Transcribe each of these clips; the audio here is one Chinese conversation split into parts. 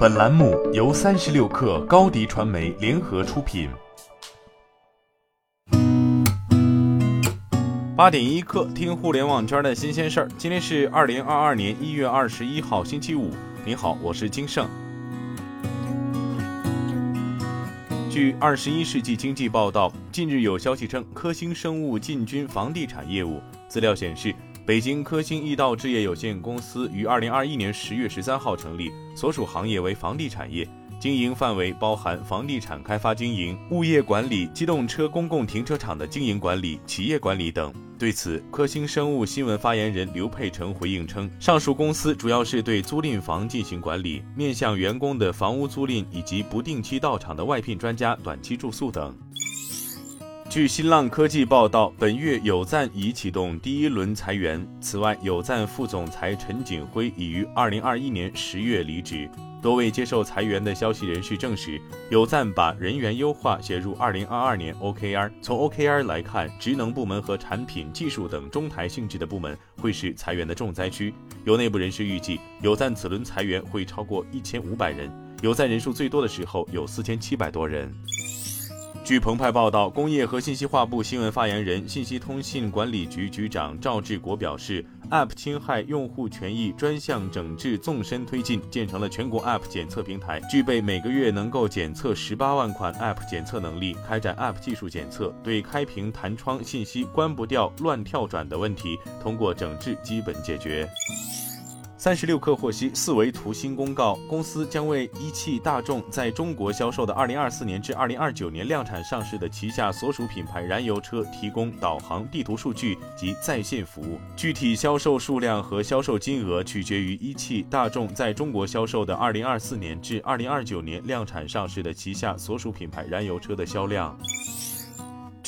本栏目由三十六氪高低传媒联合出品。八点一刻，听互联网圈的新鲜事儿。今天是二零二二年一月二十一号，星期五。您好，我是金盛。据《二十一世纪经济报道》，近日有消息称，科兴生物进军房地产业务。资料显示。北京科兴易道置业有限公司于二零二一年十月十三号成立，所属行业为房地产业，经营范围包含房地产开发经营、物业管理、机动车公共停车场的经营管理、企业管理等。对此，科兴生物新闻发言人刘佩成回应称，上述公司主要是对租赁房进行管理，面向员工的房屋租赁以及不定期到场的外聘专家短期住宿等。据新浪科技报道，本月有赞已启动第一轮裁员。此外，有赞副总裁陈景辉已于二零二一年十月离职。多位接受裁员的消息人士证实，有赞把人员优化写入二零二二年 OKR。从 OKR 来看，职能部门和产品技术等中台性质的部门会是裁员的重灾区。有内部人士预计，有赞此轮裁员会超过一千五百人。有赞人数最多的时候有四千七百多人。据澎湃报道，工业和信息化部新闻发言人、信息通信管理局局长赵志国表示，App 侵害用户权益专项整治纵深推进，建成了全国 App 检测平台，具备每个月能够检测十八万款 App 检测能力，开展 App 技术检测，对开屏弹窗信息关不掉、乱跳转的问题，通过整治基本解决。三十六氪获悉，四维图新公告，公司将为一汽大众在中国销售的二零二四年至二零二九年量产上市的旗下所属品牌燃油车提供导航、地图数据及在线服务。具体销售数量和销售金额取决于一汽大众在中国销售的二零二四年至二零二九年量产上市的旗下所属品牌燃油车的销量。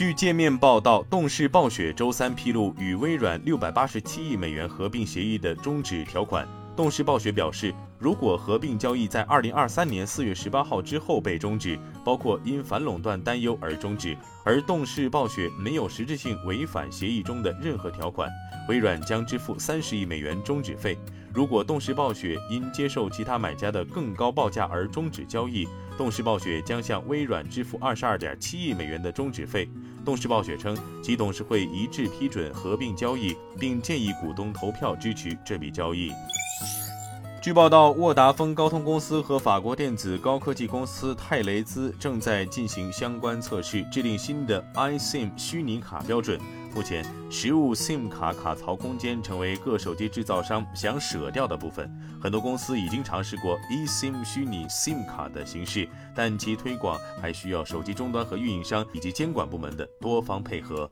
据界面报道，动视暴雪周三披露与微软六百八十七亿美元合并协议的终止条款。动视暴雪表示，如果合并交易在二零二三年四月十八号之后被终止，包括因反垄断担忧而终止，而动视暴雪没有实质性违反协议中的任何条款，微软将支付三十亿美元终止费。如果动视暴雪因接受其他买家的更高报价而终止交易，动视暴雪将向微软支付二十二点七亿美元的终止费。动视暴雪称，其董事会一致批准合并交易，并建议股东投票支持这笔交易。据报道，沃达丰高通公司和法国电子高科技公司泰雷兹正在进行相关测试，制定新的 iSIM 虚拟卡标准。目前，实物 SIM 卡卡槽空间成为各手机制造商想舍掉的部分。很多公司已经尝试过 eSIM 虚拟 SIM 卡的形式，但其推广还需要手机终端和运营商以及监管部门的多方配合。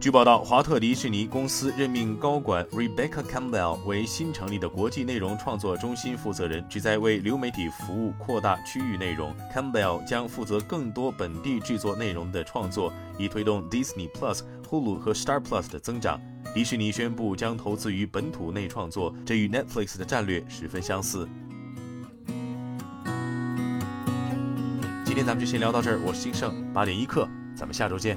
据报道，华特迪士尼公司任命高管 Rebecca Campbell 为新成立的国际内容创作中心负责人，旨在为流媒体服务扩大区域内容。Campbell 将负责更多本地制作内容的创作，以推动 Disney Plus、Hulu 和 Star Plus 的增长。迪士尼宣布将投资于本土内创作，这与 Netflix 的战略十分相似。今天咱们就先聊到这儿，我是金盛，八点一刻，咱们下周见。